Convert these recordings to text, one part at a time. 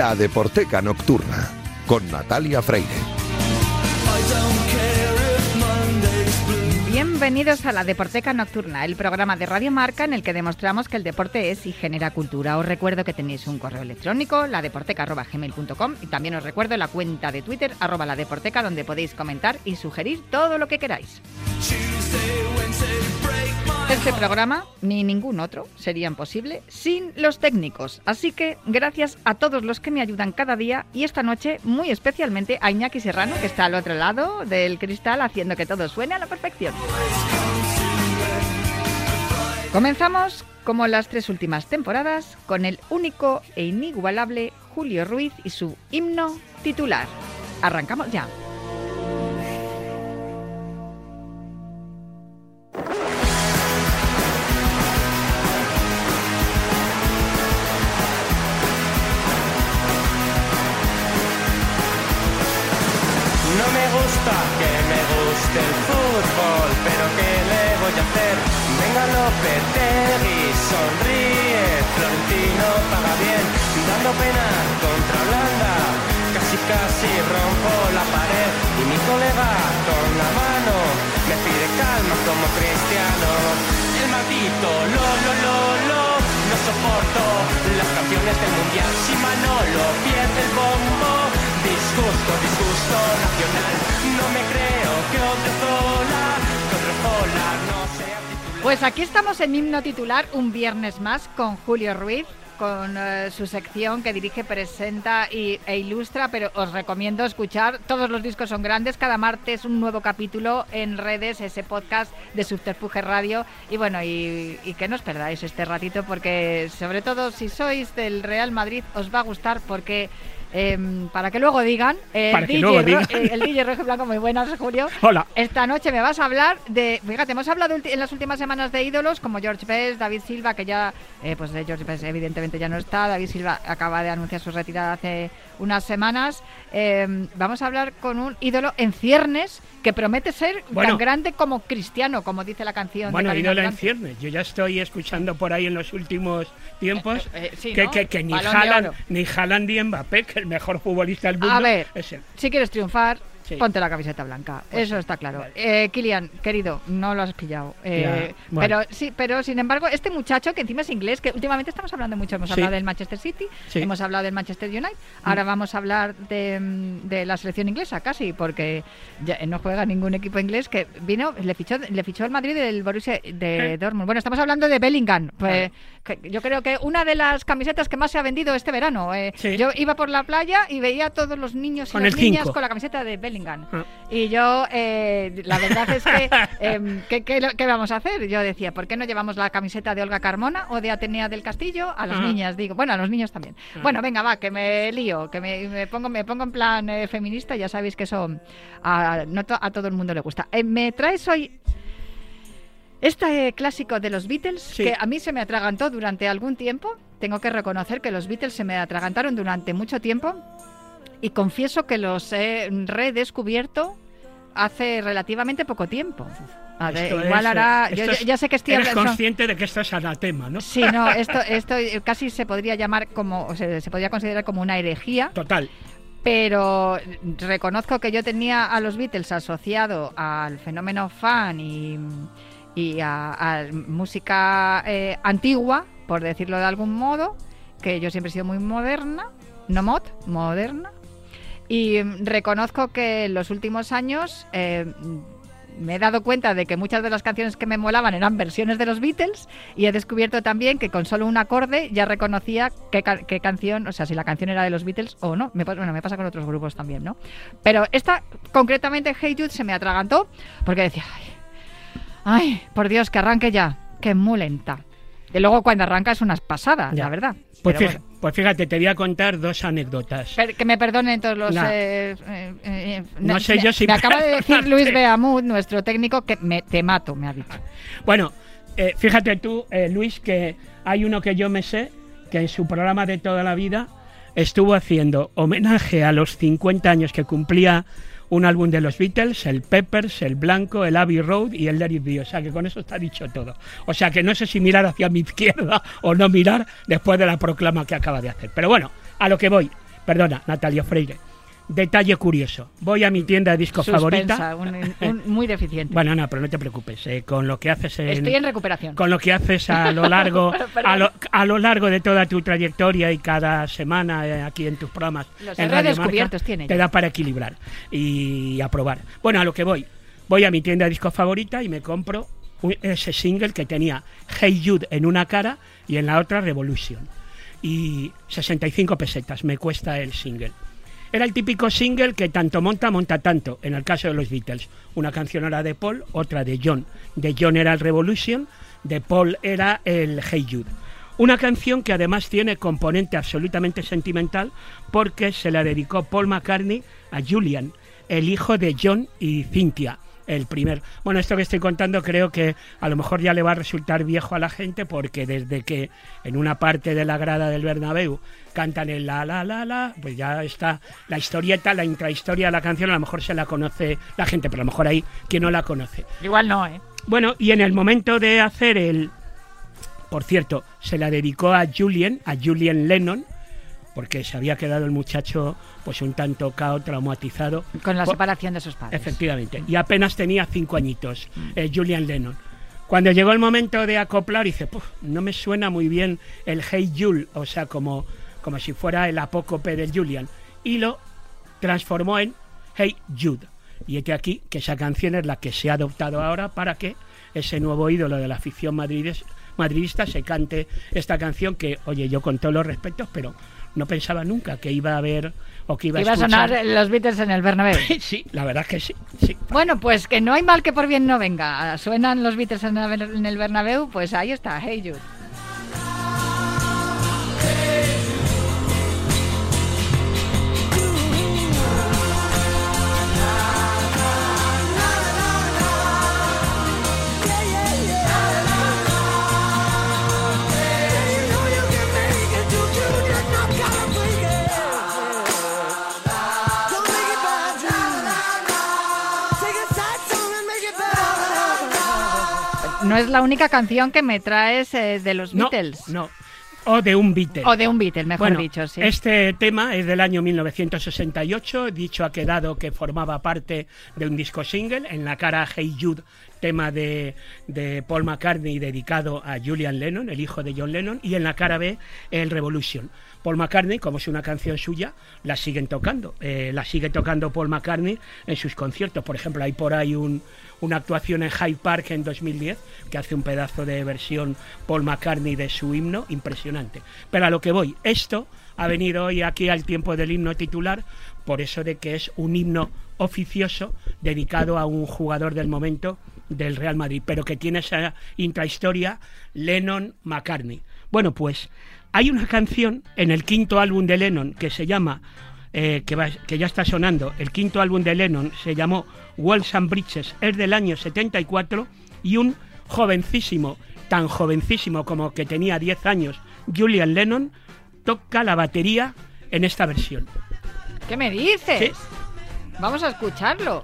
La Deporteca Nocturna, con Natalia Freire. Bienvenidos a la Deporteca Nocturna, el programa de Radio Marca en el que demostramos que el deporte es y genera cultura. Os recuerdo que tenéis un correo electrónico, ladeporteca.gmail.com y también os recuerdo la cuenta de Twitter, arroba la deporteca, donde podéis comentar y sugerir todo lo que queráis. Este programa, ni ningún otro, serían posible sin los técnicos. Así que gracias a todos los que me ayudan cada día y esta noche muy especialmente a Iñaki Serrano, que está al otro lado del cristal haciendo que todo suene a la perfección. Comenzamos, como las tres últimas temporadas, con el único e inigualable Julio Ruiz y su himno titular. Arrancamos ya. Venga Lopetegui, sonríe, Florentino paga bien, dando pena contra Holanda, casi casi rompo la pared. Y mi colega con la mano me pide calma como cristiano. El maldito lo lo lo lo no soporto las canciones del mundial. Si Manolo pierde el bombo disgusto, disgusto nacional. No me creo que Odriozola, que Odriozola no. sea titular. Pues aquí estamos en himno titular un viernes más con Julio Ruiz con eh, su sección que dirige, presenta y, e ilustra, pero os recomiendo escuchar. Todos los discos son grandes. Cada martes un nuevo capítulo en redes, ese podcast de Subterfuge Radio. Y bueno, y, y que no os perdáis este ratito porque sobre todo si sois del Real Madrid os va a gustar porque Em, para que luego digan, el, Para DJ, luego digan. eh, el DJ Rojo Blanco, muy buenas, Julio. Hola. Esta noche me vas a hablar de, fíjate, hemos hablado en las últimas semanas de ídolos como George Best, David Silva, que ya, eh, pues George Best evidentemente ya no está, David Silva acaba de anunciar su retirada hace unas semanas. Em, vamos a hablar con un ídolo en ciernes que promete ser Bueno. tan grande como cristiano, como dice la canción. Bueno, de ídolo en ciernes. Yo ya estoy escuchando por ahí en los últimos tiempos Eh, eh, sí, que, ¿no? que- que ni Balón oro. ni Haaland ni Mbappé, que el mejor futbolista del mundo A ver, es él. si quieres triunfar, Sí. ponte la camiseta blanca. Pues Eso sí, está claro. vale. Eh, Kilian, querido, no lo has pillado. Eh, bueno. Pero sí, pero sin embargo, este muchacho que encima es inglés, que últimamente estamos hablando mucho, hemos Sí. hablado del Manchester City, Sí. hemos hablado del Manchester United, ahora vamos a hablar de, mm, de la selección inglesa casi, porque ya no juega ningún equipo inglés que vino, le fichó, le fichó el Madrid del Borussia de Sí. Dortmund. Bueno, estamos hablando de Bellingham. Pues, que yo creo que una de las camisetas que más se ha vendido este verano. eh, Sí. Yo iba por la playa y veía a todos los niños y Con las el niñas cinco. con la camiseta de Bellingham. Ah. Y yo, eh, la verdad es que, em, ¿qué, qué, qué vamos a hacer? Yo decía, ¿por qué no llevamos la camiseta de Olga Carmona o de Atenea del Castillo a las Ah. niñas? Digo, bueno, a los niños también. Ah. Bueno, venga, va, que me lío, que me, me pongo, me pongo en plan eh, feminista, ya sabéis que eso a, no to- a todo el mundo le gusta. Eh, me traes hoy este clásico de los Beatles, Sí. que a mí se me atragantó durante algún tiempo. Tengo que reconocer que los Beatles se me atragantaron durante mucho tiempo y confieso que los he redescubierto hace relativamente poco tiempo. A ver, Esto igual es, hará. eh, yo ya- es- ya sé que estoy Eres hablando. consciente de que esto es anatema, ¿no? Sí, no, esto, esto casi se podría llamar como, o sea, se podría considerar como una herejía, Total. pero reconozco que yo tenía a los Beatles asociado al fenómeno fan y, y a, a música eh, antigua, por decirlo de algún modo, que yo siempre he sido muy moderna, no mod, moderna, y reconozco que en los últimos años eh, me he dado cuenta de que muchas de las canciones que me molaban eran versiones de los Beatles y he descubierto también que con solo un acorde ya reconocía qué, ca- qué canción, o sea, si la canción era de los Beatles o no. Bueno, me pasa con otros grupos también, ¿no? Pero esta, concretamente, Hey Jude, se me atragantó porque decía, ay, ay, por Dios, que arranque ya, que es muy lenta. Y luego cuando arranca es una pasada, Ya. la verdad. Pues, bueno. pues fíjate, te voy a contar dos anécdotas. Que me perdonen todos los... No. eh, eh, eh, No me- sé yo si Me acaba de decir Luis. Beamud, nuestro técnico, que me, te mato, me ha dicho. Bueno, fíjate tú, Luis, que hay uno que yo me sé, que en su programa de toda la vida estuvo haciendo homenaje a los 50 años que cumplía un álbum de los Beatles, el Peppers, el Blanco, el Abbey Road y el Let It. O sea que con eso está dicho todo. O sea que no sé si mirar hacia mi izquierda o no mirar después de la proclama que acaba de hacer. Pero bueno, a lo que voy. Perdona, Natalia Freire. Detalle curioso. Voy a mi tienda de discos favorita. Un- un- muy deficiente. Bueno, no, pero no te preocupes. eh, con lo que haces en, Estoy en recuperación. con lo que haces a lo largo a lo, a lo largo de toda tu trayectoria y cada semana eh, aquí en tus programas Los en Radio Marca, tiene te da para equilibrar y aprobar. Bueno, a lo que voy. Voy a mi tienda de discos favorita y me compro ese single que tenía Hey Jude en una cara y en la otra Revolution. Y 65 pesetas me cuesta el single. Era el típico single que tanto monta, monta tanto, en el caso de los Beatles. Una canción era de Paul, otra de John. De John era el Revolution, de Paul era el Hey Jude. Una canción que además tiene componente absolutamente sentimental porque se la dedicó Paul McCartney a Julian, el hijo de John y Cynthia, el primer. Bueno, esto que estoy contando creo que a lo mejor ya le va a resultar viejo a la gente porque desde que en una parte de la grada del Bernabéu cantan el la la la la, pues ya está la historieta, la intrahistoria de la canción, a lo mejor se la conoce la gente, pero a lo mejor hay quien no la conoce. Igual no, ¿eh? Bueno, y en el momento de hacer el... Por cierto, se la dedicó a Julian, a Julian Lennon, porque se había quedado el muchacho pues un tanto cao, traumatizado. Con la Por- separación de sus padres. Efectivamente. Y apenas tenía cinco añitos, eh, Julian Lennon. Cuando llegó el momento de acoplar, dice, "Puf, no me suena muy bien el Hey Jul, o sea, como, como si fuera el apócope del Julian. Y lo transformó en Hey Jude. Y este aquí que esa canción es la que se ha adoptado ahora para que ese nuevo ídolo de la afición madridista se cante esta canción que, oye, yo con todos los respetos, pero no pensaba nunca que iba a haber o que iba, Iba a escuchar. sonar los Beatles en el Bernabéu. Sí, la verdad es que sí, sí. Bueno, pues que no hay mal que por bien no venga. Suenan los Beatles en el en el Bernabéu, pues ahí está, Hey Jude. No es la única canción que me traes eh, de los No, Beatles. no. O de un Beatle. O de un Beatle, mejor Bueno, dicho, sí. Este tema es del año 1968. Dicho ha quedado que formaba parte de un disco single. En la cara Hey Jude, tema de, de Paul McCartney dedicado a Julian Lennon, el hijo de John Lennon. Y en la cara B, el Revolution. Paul McCartney, como es una canción suya, la siguen tocando. Eh, la sigue tocando Paul McCartney en sus conciertos. Por ejemplo, hay por ahí un, una actuación en Hyde Park en 2010 que hace un pedazo de versión Paul McCartney de su himno impresionante. Pero a lo que voy, esto ha venido hoy aquí al tiempo del himno titular por eso de que es un himno oficioso dedicado a un jugador del momento del Real Madrid, pero que tiene esa intrahistoria Lennon-McCartney. Bueno, pues hay una canción en el quinto álbum de Lennon que se llama eh, que, va- que ya está sonando, el quinto álbum de Lennon se llamó Walls and Bridges, es del año 74 y un jovencísimo, tan jovencísimo como que tenía 10 años, Julian Lennon, toca la batería en esta versión. ¿Qué me dices? Sí. Vamos a escucharlo.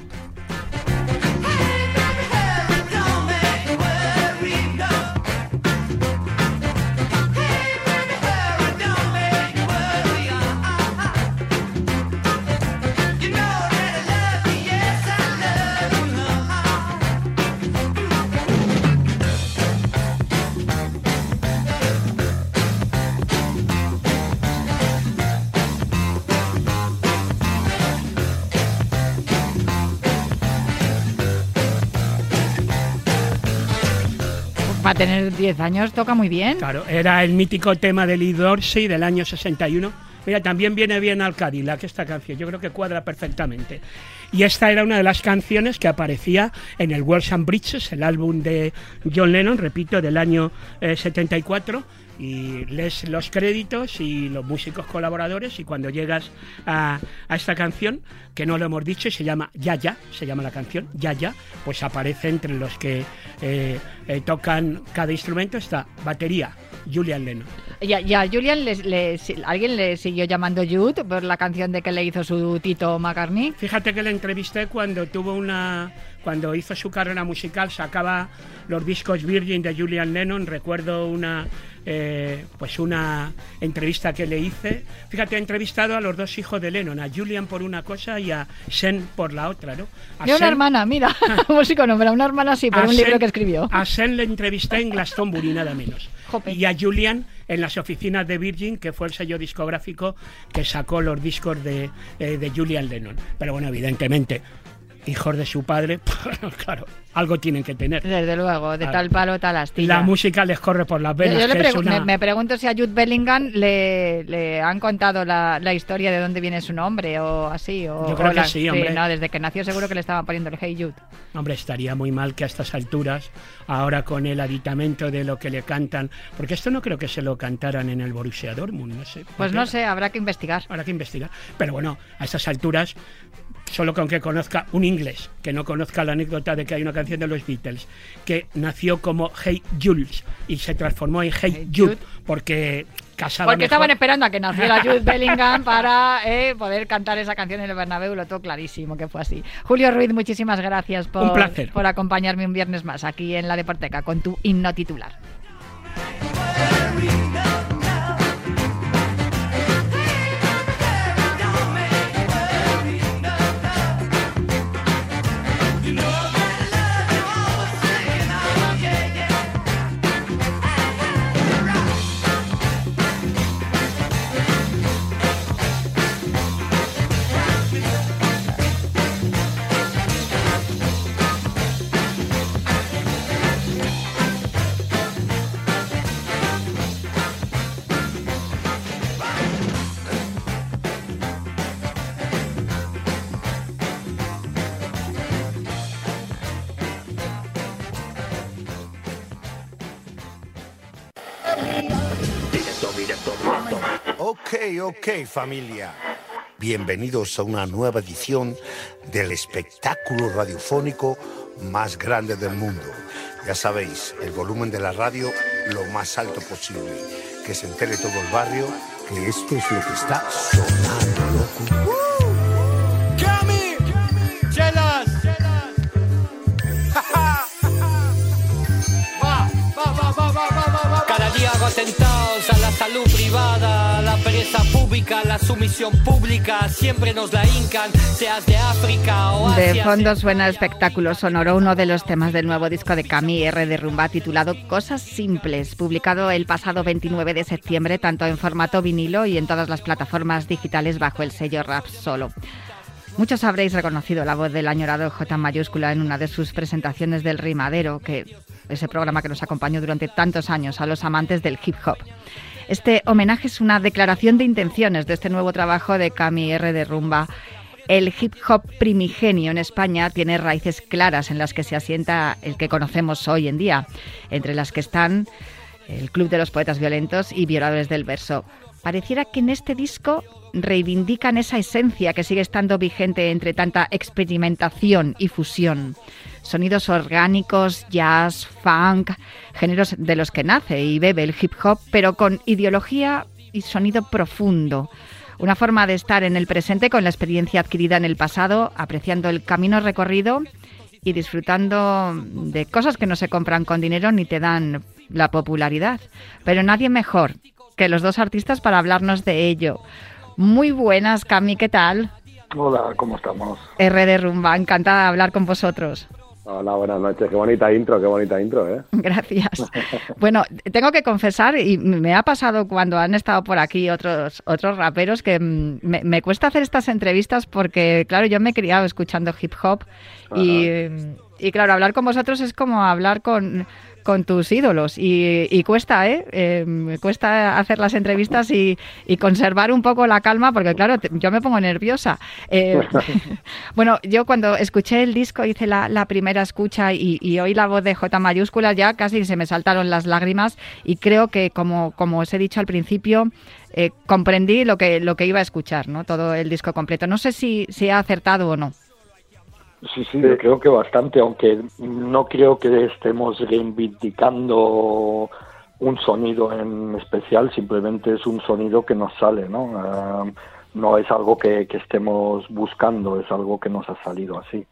Tener 10 años, toca muy bien. Claro, era el mítico tema de Lee Dorsey del año 61. Mira, también viene bien al Cadillac esta canción, yo creo que cuadra perfectamente. Y esta era una de las canciones que aparecía en el Walls and Bridges, el álbum de John Lennon, repito, del año eh, 74. Y lees los créditos y los músicos colaboradores y cuando llegas a, a esta canción, que no lo hemos dicho, se llama Ya Ya, se llama la canción Ya Ya, pues aparece entre los que eh, eh, tocan cada instrumento, está batería, Julian Lennon. Y a, y a Julian, le- le- si- ¿alguien le siguió llamando Jude por la canción de que le hizo su Tito McCartney? Fíjate que le entrevisté cuando tuvo una cuando hizo su carrera musical, sacaba los discos Virgin de Julian Lennon. Recuerdo una eh, pues una entrevista que le hice. Fíjate, he entrevistado a los dos hijos de Lennon, a Julian por una cosa y a Sen por la otra, ¿no? A Y una Sen- hermana, mira, músico nombra, una hermana sí, por a un libro que escribió. A Sen le entrevisté en Glastonbury, nada menos. Y a Julian en las oficinas de Virgin, que fue el sello discográfico que sacó los discos de, eh, de Julian Lennon. Pero bueno, evidentemente, hijos de su padre, claro, algo tienen que tener. Desde luego, de tal palo, tal astilla. La música les corre por las Yo, venas. yo pregu- una- me, me pregunto si a Jude Bellingham le, le han contado la, la historia de dónde viene su nombre o así. O, Yo creo o que la- sí, hombre. no, desde que nació seguro que le estaban poniendo el Hey Jude. Hombre, estaría muy mal que a estas alturas, ahora con el aditamento de lo que le cantan, porque esto no creo que se lo cantaran en el Borussia Dortmund, no sé. Pues no sé, habrá que investigar. Habrá que investigar. Pero bueno, a estas alturas, solo con que conozca un inglés, que no conozca la anécdota de que hay una canción de los Beatles, que nació como Hey Jules y se transformó en Hey, Hey Jude, Jude. porque casaba Porque mejor. estaban esperando a que naciera Jude Bellingham para eh, poder cantar esa canción en el Bernabéu, lo tengo clarísimo que fue así. Julio Ruiz, muchísimas gracias por, Un placer. por acompañarme un viernes más aquí en la Deporteca con tu himno titular. Ok, familia. Bienvenidos a una nueva edición del espectáculo radiofónico más grande del mundo. Ya sabéis, el volumen de la radio lo más alto posible. Que se entere todo el barrio que esto es lo que está sonando, loco. Atentados a la salud privada, a la pereza pública, la sumisión pública, siempre nos la hincan, seas de África o Asia. De fondo suena el espectáculo sonoro, uno de los temas del nuevo disco de Camille R. de Rumba titulado Cosas Simples, publicado el pasado 29 de septiembre tanto en formato vinilo y en todas las plataformas digitales bajo el sello Rap Solo. Muchos habréis reconocido la voz del añorado J mayúscula en una de sus presentaciones del Rimadero, que ese programa que nos acompañó durante tantos años a los amantes del hip hop. Este homenaje es una declaración de intenciones de este nuevo trabajo de Cami R de Rumba. El hip hop primigenio en España tiene raíces claras en las que se asienta el que conocemos hoy en día, entre las que están el Club de los Poetas Violentos y Violadores del Verso. Pareciera que en este disco reivindican esa esencia que sigue estando vigente entre tanta experimentación y fusión. Sonidos orgánicos, jazz, funk, géneros de los que nace y bebe el hip hop, pero con ideología y sonido profundo. Una forma de estar en el presente con la experiencia adquirida en el pasado, apreciando el camino recorrido y disfrutando de cosas que no se compran con dinero ni te dan la popularidad. Pero nadie mejor que los dos artistas para hablarnos de ello. Muy buenas, Cami, ¿qué tal? Hola, ¿cómo estamos? R de Rumba, encantada de hablar con vosotros. Hola, buenas noches. Qué bonita intro, qué bonita intro, ¿eh? Gracias. Bueno, tengo que confesar, y me ha pasado cuando han estado por aquí otros, otros raperos, que mm, me, me cuesta hacer estas entrevistas porque, claro, yo me he criado escuchando hip hop y, y, claro, hablar con vosotros es como hablar con, con tus ídolos y, y cuesta, ¿eh? ¿eh? Me cuesta hacer las entrevistas y, y, conservar un poco la calma porque, claro, te, yo me pongo nerviosa. Eh, bueno, yo cuando escuché el disco hice la, la primera escucha y, y, oí la voz de J mayúscula ya casi se me saltaron las lágrimas y creo que, como, como os he dicho al principio, eh, comprendí lo que, lo que iba a escuchar, ¿no? Todo el disco completo. No sé si, si ha acertado o no. Sí, sí, yo creo que bastante, aunque no creo que estemos reivindicando un sonido en especial, simplemente es un sonido que nos sale, ¿no? Uh, no es algo que, que, estemos buscando, es algo que nos ha salido así.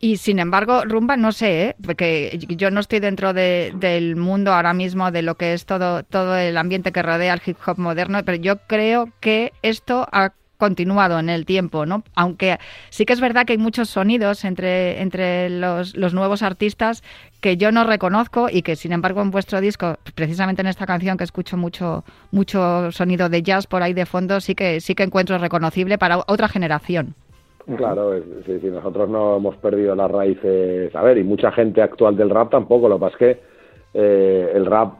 Y sin embargo, rumba no sé, ¿eh? porque yo no estoy dentro de- del mundo ahora mismo de lo que es todo, todo el ambiente que rodea al hip hop moderno, pero yo creo que esto ha continuado en el tiempo, ¿no? Aunque sí que es verdad que hay muchos sonidos entre, entre los, los nuevos artistas que yo no reconozco y que sin embargo en vuestro disco, precisamente en esta canción que escucho mucho, mucho sonido de jazz por ahí de fondo, sí que sí que encuentro reconocible para otra generación. Claro, sí, sí, nosotros no hemos perdido las raíces. A ver, y mucha gente actual del rap tampoco. Lo que pasa es que eh, el rap,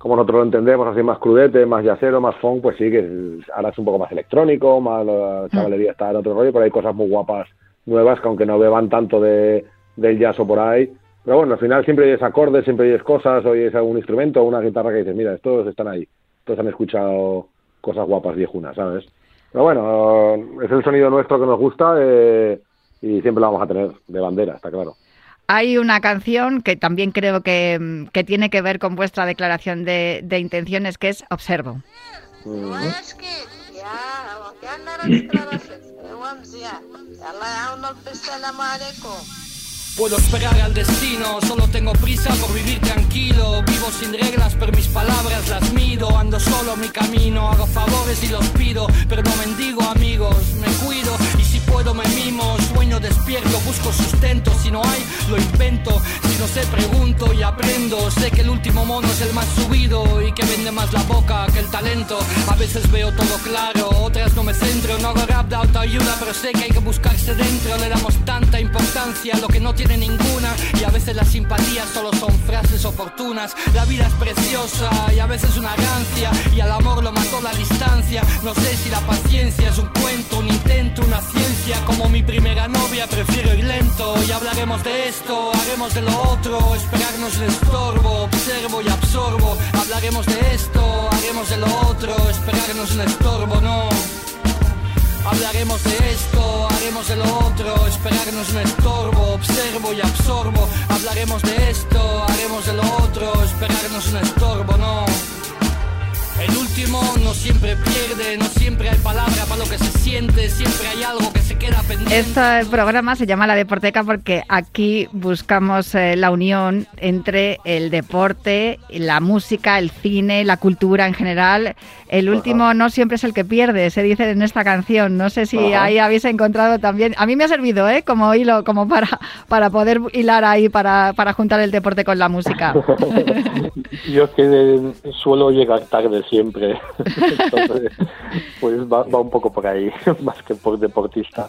como nosotros lo entendemos, así más crudete, más yacero, más funk, pues sí, que ahora es un poco más electrónico, más la chavalería está en otro rollo, pero hay cosas muy guapas nuevas que aunque no beban tanto de, del jazz o por ahí. Pero bueno, al final siempre oyes acordes, siempre oyes cosas, oyes algún instrumento, una guitarra que dices, mira, estos están ahí. Todos han escuchado cosas guapas viejunas, ¿sabes? Pero bueno, es el sonido nuestro que nos gusta eh, y siempre lo vamos a tener de bandera, está claro. Hay una canción que también creo que, mm, que tiene que ver con vuestra declaración de, de intenciones, que es Observo. Puedo esperar al destino, solo tengo prisa por vivir tranquilo. Vivo sin reglas, pero mis palabras las mido. Ando solo mi camino, hago favores y los pido, pero no mendigo amigos. Me cuido puedo me mimo. Sueño despierto, busco sustento. Si no hay, lo invento. Si no sé, pregunto y aprendo. Sé que el último mono es el más subido y que vende más la boca que el talento. A veces veo todo claro, otras no me centro. No hago rap de autoayuda, pero sé que hay que buscarse dentro. Le damos tanta importancia a lo que no tiene ninguna. Y a veces las simpatías solo son frases oportunas. La vida es preciosa y a veces una rancia. Y al amor lo mató la distancia. No sé si la paciencia es un cuento, un Como mi primera novia, prefiero ir lento. Y hablaremos de esto, haremos de lo otro. Esperarnos el estorbo, observo y absorbo. Hablaremos de esto, haremos de lo otro. Esperarnos el estorbo, no. Hablaremos de esto, haremos de lo otro, esperarnos un estorbo, observo y absorbo. Hablaremos de esto, haremos de lo otro, esperarnos un estorbo, no. Último no siempre pierde, no siempre hay palabra para lo que se siente, siempre hay algo que se queda pendiente. Este programa se llama La Deporteca porque aquí buscamos eh, la unión entre el deporte, la música, el cine, la cultura en general. El último no siempre es el que pierde, se dice en esta canción. No sé si Ajá. ahí habéis encontrado también. A mí me ha servido, ¿eh? Como hilo, como para, para poder hilar ahí, para, para juntar el deporte con la música. Yo es que suelo llegar tarde siempre. Entonces, pues va, va un poco por ahí, más que por deportista.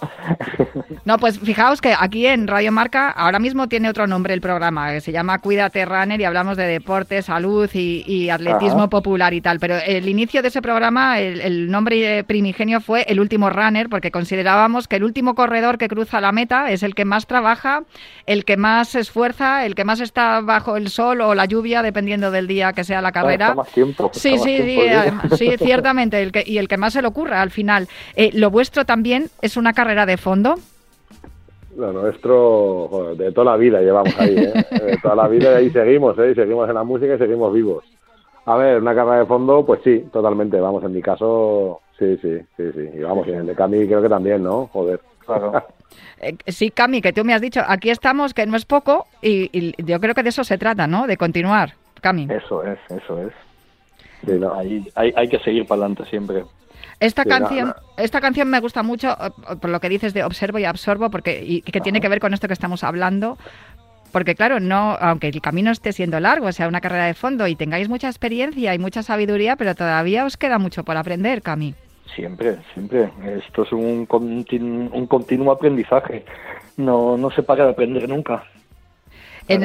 No, pues fijaos que aquí en Radio Marca ahora mismo tiene otro nombre el programa, que se llama Cuídate Runner y hablamos de deporte, salud y, y atletismo Ajá. popular y tal. Pero el inicio de ese programa, el, el nombre primigenio fue el último runner, porque considerábamos que el último corredor que cruza la meta es el que más trabaja, el que más se esfuerza, el que más está bajo el sol o la lluvia, dependiendo del día que sea la carrera. Está más tiempo. Sí, más sí, sí, tiempo. Además, sí, ciertamente, el que, y el que más se le ocurra al final. Eh, lo vuestro también es una carrera de fondo. Lo nuestro, joder, de toda la vida llevamos ahí, ¿eh? De toda la vida y ahí seguimos, ¿eh? Y seguimos en la música y seguimos vivos. A ver, una carrera de fondo, pues sí, totalmente. Vamos, en mi caso, sí, sí, sí, sí. Y vamos, y en el de Cami creo que también, ¿no? Joder. Claro. Sí, Cami, que tú me has dicho, aquí estamos, que no es poco, y, y yo creo que de eso se trata, ¿no? De continuar, Cami. Eso es, eso es. Sí, no. Ahí, hay, hay que seguir para adelante siempre. Esta canción, esta canción me gusta mucho eh, por lo que dices de observo y absorbo, porque y que tiene que ver con esto que estamos hablando. Porque claro, no, aunque el camino esté siendo largo, o sea, una carrera de fondo y tengáis mucha experiencia y mucha sabiduría, pero todavía os queda mucho por aprender, Cami. Siempre, siempre. Esto es un, continu- un continuo aprendizaje. No, no se para de aprender nunca. En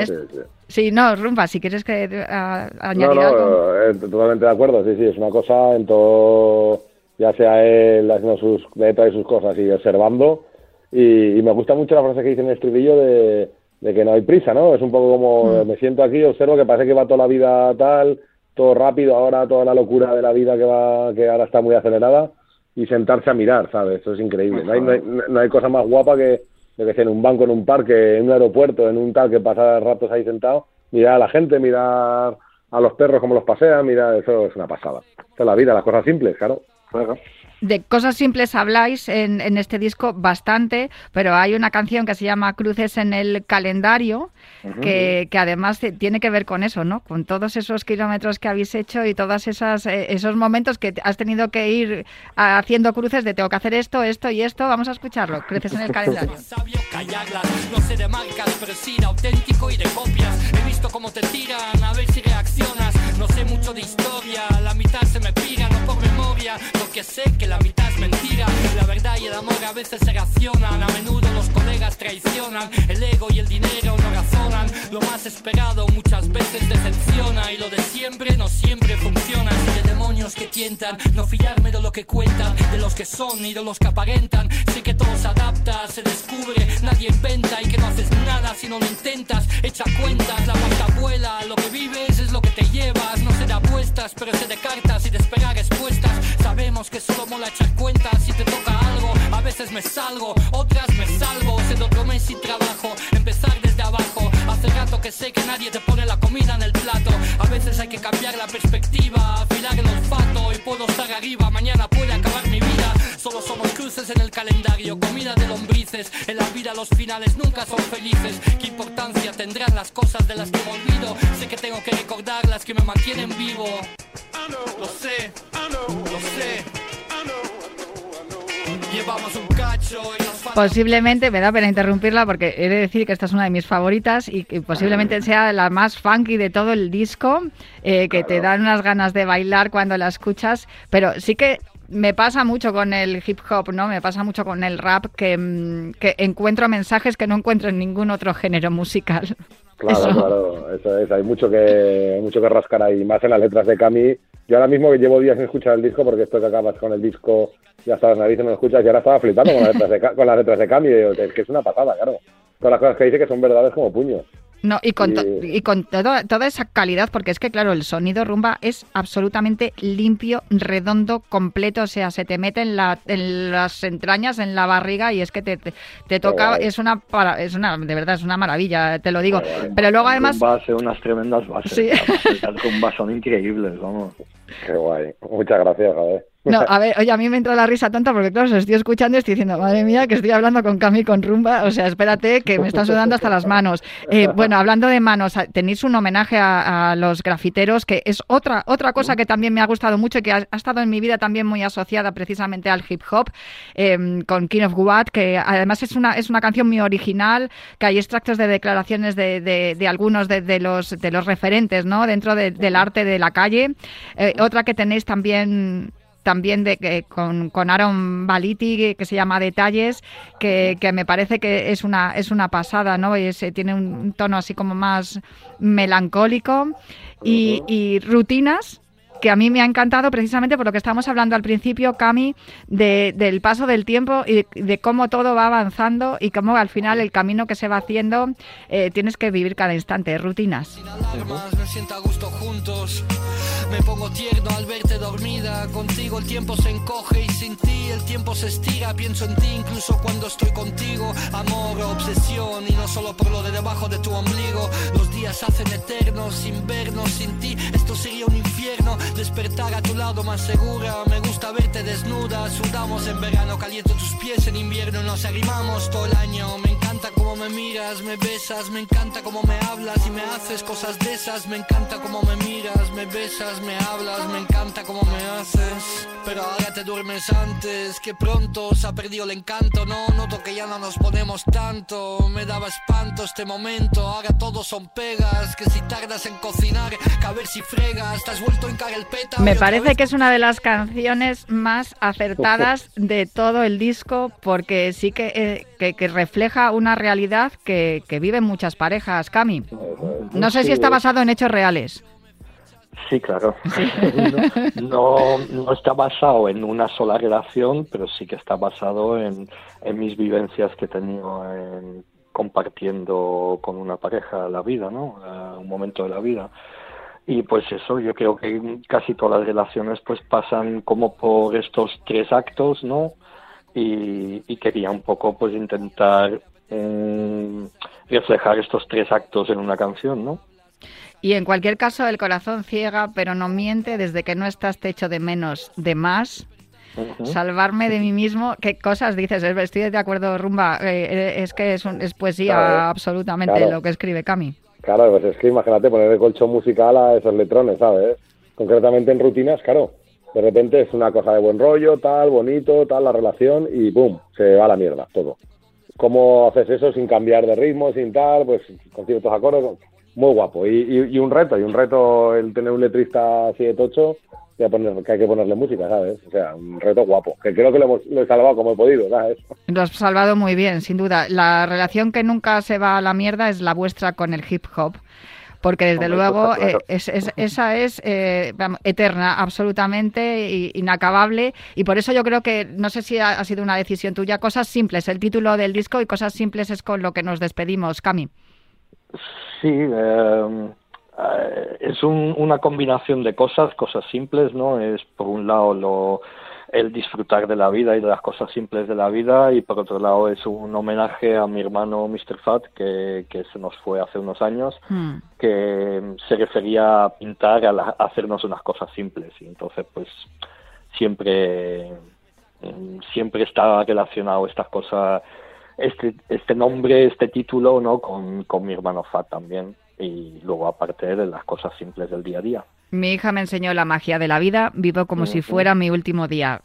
sí, no, Rumba, si quieres que ah, No, añadir algo. no, eh, totalmente de acuerdo, sí, sí, es una cosa en todo, ya sea él haciendo sus letras y sus cosas y observando, y, y me gusta mucho la frase que dice en el estribillo de, de que no hay prisa, ¿no? Es un poco como, Mm. me siento aquí, observo que parece que va toda la vida tal, todo rápido, ahora toda la locura de la vida que va, que ahora está muy acelerada, y sentarse a mirar, ¿sabes? Eso es increíble, no hay, no hay, no hay cosa más guapa que, yo que sé, en un banco, en un parque, en un aeropuerto, en un tal, que pasar ratos ahí sentado, mirar a la gente, mirar a los perros como los pasean, mirar, eso es una pasada. Esta es la vida, las cosas simples, claro. Claro. De cosas simples habláis en, en, este disco bastante, pero hay una canción que se llama Cruces en el calendario, que, que, además tiene que ver con eso, ¿no? Con todos esos kilómetros que habéis hecho y todos esas, eh, esos momentos que has tenido que ir haciendo cruces de tengo que hacer esto, esto y esto. Vamos a escucharlo. Cruces en el calendario. no sé de marcas, pero sí de auténtico y de copias. He visto cómo te tiran, a ver si reaccionas. No sé mucho de historia, la mitad se me pira, no por memoria, porque sé que la mitad es mentira. La verdad y el amor a veces se racionan, a menudo los colegas traicionan, el ego y el dinero no razonan. Lo más esperado muchas veces decepciona y lo de siempre no siempre funciona. Que tientan, no fiarme de lo que cuentan, de los que son y de los que aparentan. Sé que todo se adapta, se descubre, nadie inventa y que no haces nada si no lo intentas. Echa cuentas, la pasta vuela, lo que vives es lo que te llevas. No sé de apuestas, pero sé de cartas y de esperar respuestas. Sabemos que solo mola echar cuentas si te toca algo. A veces me salgo, otras me salvo. De otro mes sin trabajo, empezar desde abajo. Hace rato que sé que nadie te pone la comida en el plato. A veces hay que cambiar la perspectiva, afilar el olfato. Y puedo estar arriba, mañana puede acabar mi vida. Solo somos cruces en el calendario, comida de lombrices. En la vida los finales nunca son felices. ¿Qué importancia tendrán las cosas de las que me olvido? Sé que tengo que recordar las que me mantienen vivo. Lo sé, lo sé. Posiblemente, me da pena interrumpirla porque he de decir que esta es una de mis favoritas y que posiblemente sea la más funky de todo el disco, eh, que te dan unas ganas de bailar cuando la escuchas, pero sí que me pasa mucho con el hip hop, ¿no? Me pasa mucho con el rap que, mm, que encuentro mensajes que no encuentro en ningún otro género musical. Claro, claro, eso es. Hay mucho que, mucho que rascar ahí, más en las letras de Cami. Yo ahora mismo que llevo días sin escuchar el disco, porque esto que acabas con el disco, ya hasta las narices no lo escuchas, y ahora estaba flipando con las letras de, con las letras de Cami. Es que es una pasada, claro. Todas las cosas que dice que son verdades como puños. No, y con, y con toda esa calidad, porque es que, claro, el sonido rumba es absolutamente limpio, redondo, completo, o sea, se te mete en, la, en las entrañas, en la barriga y es que te, te, toca, es una, es una, de verdad, es una maravilla, te lo digo. Pero luego además... Rumba hace unas tremendas bases, sí. las rumbas son increíbles, vamos. Qué guay, muchas gracias, joder. No, a ver, oye, a mí me entra la risa tonta porque, claro, os estoy escuchando y estoy diciendo, madre mía, que estoy hablando con Cami con rumba. O sea, espérate, que me está sudando hasta las manos. Eh, bueno, hablando de manos, tenéis un homenaje a, los grafiteros, que es otra, otra cosa que también me ha gustado mucho y que ha, estado en mi vida también muy asociada precisamente al hip hop, em, con King of Guat, que además es una, es una canción muy original, que hay extractos de declaraciones de, de, algunos de, los, de los referentes, ¿no? Dentro del arte de la calle. Eh, otra que tenéis también también de, con, con Aaron Baliti, que se llama Detalles, que, que, me parece que es una, es una pasada, ¿no? Y tiene un tono así como más melancólico. Y, y Rutinas, que a mí me ha encantado precisamente por lo que estábamos hablando al principio, Cami, de, del paso del tiempo y de, cómo todo va avanzando y cómo al final el camino que se va haciendo eh, tienes que vivir cada instante, rutinas. Sin alarmas, me siento a gusto juntos. Me pongo tierno al verte dormida. Contigo el tiempo se encoge y sin ti el tiempo se estira. Pienso en ti incluso cuando estoy contigo. Amor, obsesión y no solo por lo de debajo de tu ombligo. Los días hacen eternos sin vernos, sin ti. Esto sería un infierno. Despertar a tu lado más segura. Me gusta verte desnuda. Sudamos en verano, caliento tus pies en invierno. Nos arrimamos todo el año. Me encanta cómo me miras, me besas. Me encanta cómo me hablas y me haces cosas de esas. Me encanta cómo me miras, me besas me hablas, me encanta como me haces. Pero ahora te duermes antes, que pronto se ha perdido el encanto. No noto que ya no nos ponemos tanto. Me daba espanto este momento. Ahora todos son pegas. Que si tardas en cocinar, que a ver si fregas. Te has vuelto a encar el peta. Me parece que es una de las canciones más acertadas de todo el disco, porque sí que, eh, que, refleja una realidad que, que viven muchas parejas, Cami. No sé si está basado en hechos reales. Sí, claro. No, no, está basado en una sola relación, pero sí que está basado en, en mis vivencias que he tenido en, compartiendo con una pareja la vida, ¿no? Uh, un momento de la vida. Y pues eso, yo creo que casi todas las relaciones pues pasan como por estos tres actos, ¿no? Y, y quería un poco pues intentar um, reflejar estos tres actos en una canción, ¿no? Y en cualquier caso, el corazón ciega, pero no miente, desde que no estás te echo de menos de más. salvarme de mí mismo. ¿Qué cosas dices? Estoy de acuerdo, Rumba. Eh, es que es, es poesía absolutamente lo que escribe Cami. Claro, pues es que imagínate poner el colchón musical a esos letrones, ¿sabes? Concretamente en rutinas, claro. De repente es una cosa de buen rollo, tal, bonito, tal, la relación y ¡pum! Se va a la mierda todo. ¿Cómo haces eso sin cambiar de ritmo, sin tal? Pues con ciertos acordes. Muy guapo. Y, un reto, y un reto el tener un letrista así de tocho poner, que hay que ponerle música, ¿sabes? O sea, un reto guapo, que creo que lo, hemos, lo he salvado como he podido, ¿sabes? Lo has salvado muy bien, sin duda. La relación que nunca se va a la mierda es la vuestra con el hip hop porque desde luego eh, esa es eh, eterna, absolutamente inacabable y por eso yo creo que, no sé si ha, sido una decisión tuya, Cosas Simples, el título del disco y Cosas Simples es con lo que nos despedimos, Cami. Sí, eh, eh, es una combinación de cosas, cosas simples, ¿no? Es por un lado lo, el disfrutar de la vida y de las cosas simples de la vida y por otro lado es un homenaje a mi hermano Mr. Fat que, que se nos fue hace unos años hmm. que se refería a pintar, a, hacernos unas cosas simples y entonces pues siempre siempre está relacionado estas cosas este, este nombre, este título, ¿no? Con, con mi hermano Fat también y luego aparte de las cosas simples del día a día. Mi hija me enseñó la magia de la vida, vivo como si fuera mi último día.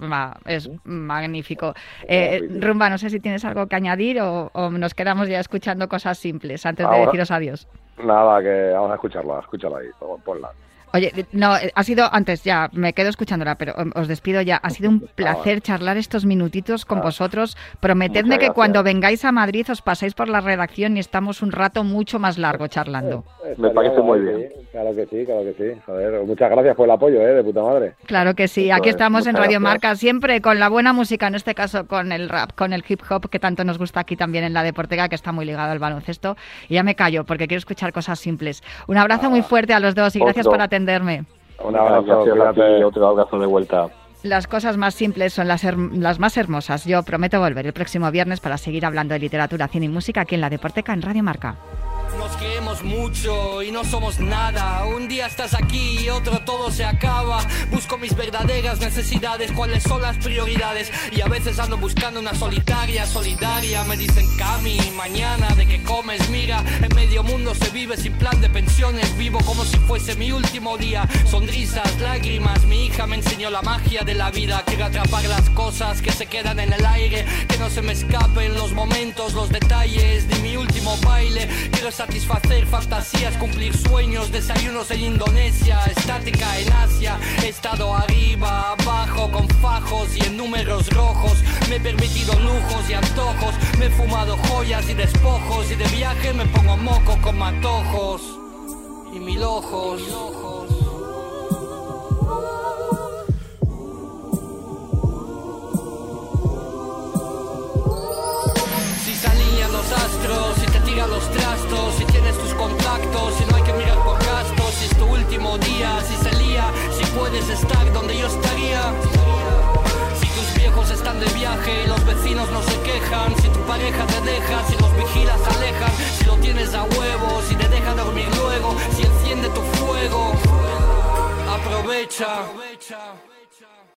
es magnífico. Eh, Rumba, no sé si tienes algo que añadir o, nos quedamos ya escuchando cosas simples antes de deciros adiós. Nada, que vamos a escucharla, escúchala ahí, ponla. Oye, no, eh, ha sido antes ya, me quedo escuchándola, pero um, os despido ya. Ha sido un placer charlar estos minutitos con ah, vosotros. Prometedme que cuando vengáis a Madrid os pasáis por la redacción y estamos un rato mucho más largo charlando. Eh, me parece muy bien. claro que sí, claro que sí. Joder, muchas gracias por el apoyo, ¿eh? De puta madre. Claro que sí. Aquí estamos en Radio Marca siempre con la buena música, en este caso con el rap, con el hip hop que tanto nos gusta aquí también en la Deportega, que está muy ligado al baloncesto. Y ya me callo porque quiero escuchar cosas simples. Un abrazo muy ah, fuerte a los dos y gracias por atender un abrazo, y otro abrazo de vuelta. Las cosas más simples son las, las más hermosas. Yo prometo volver el próximo viernes para seguir hablando de literatura, cine y música aquí en La Deporteca en Radio Marca. Nos queremos mucho y no somos nada. Un día estás aquí y otro todo se acaba. Busco mis verdaderas necesidades, cuáles son las prioridades. Y a veces ando buscando una solitaria, solidaria. Me dicen Cami, mañana de que comes, mira. En medio mundo se vive sin plan de pensiones. Vivo como si fuese mi último día. Sonrisas, lágrimas. Mi hija me enseñó la magia de la vida. Quiero atrapar las cosas que se quedan en el aire. Que no se me escapen los momentos, los detalles Quiero satisfacer fantasías, cumplir sueños, desayunos en Indonesia, estática en Asia, he estado arriba, abajo, con fajos y en números rojos, me he permitido lujos y antojos, me he fumado joyas y despojos y de viaje me pongo moco con matojos y mil ojos. Si tienes tus contactos, si no hay que mirar por gastos, si es tu último día, si se lía, si puedes estar donde yo estaría. Si tus viejos están de viaje y los vecinos no se quejan, si tu pareja te deja, si los vigilas alejan, si lo tienes a huevo, si te dejan dormir luego, si enciende tu fuego. Aprovecha.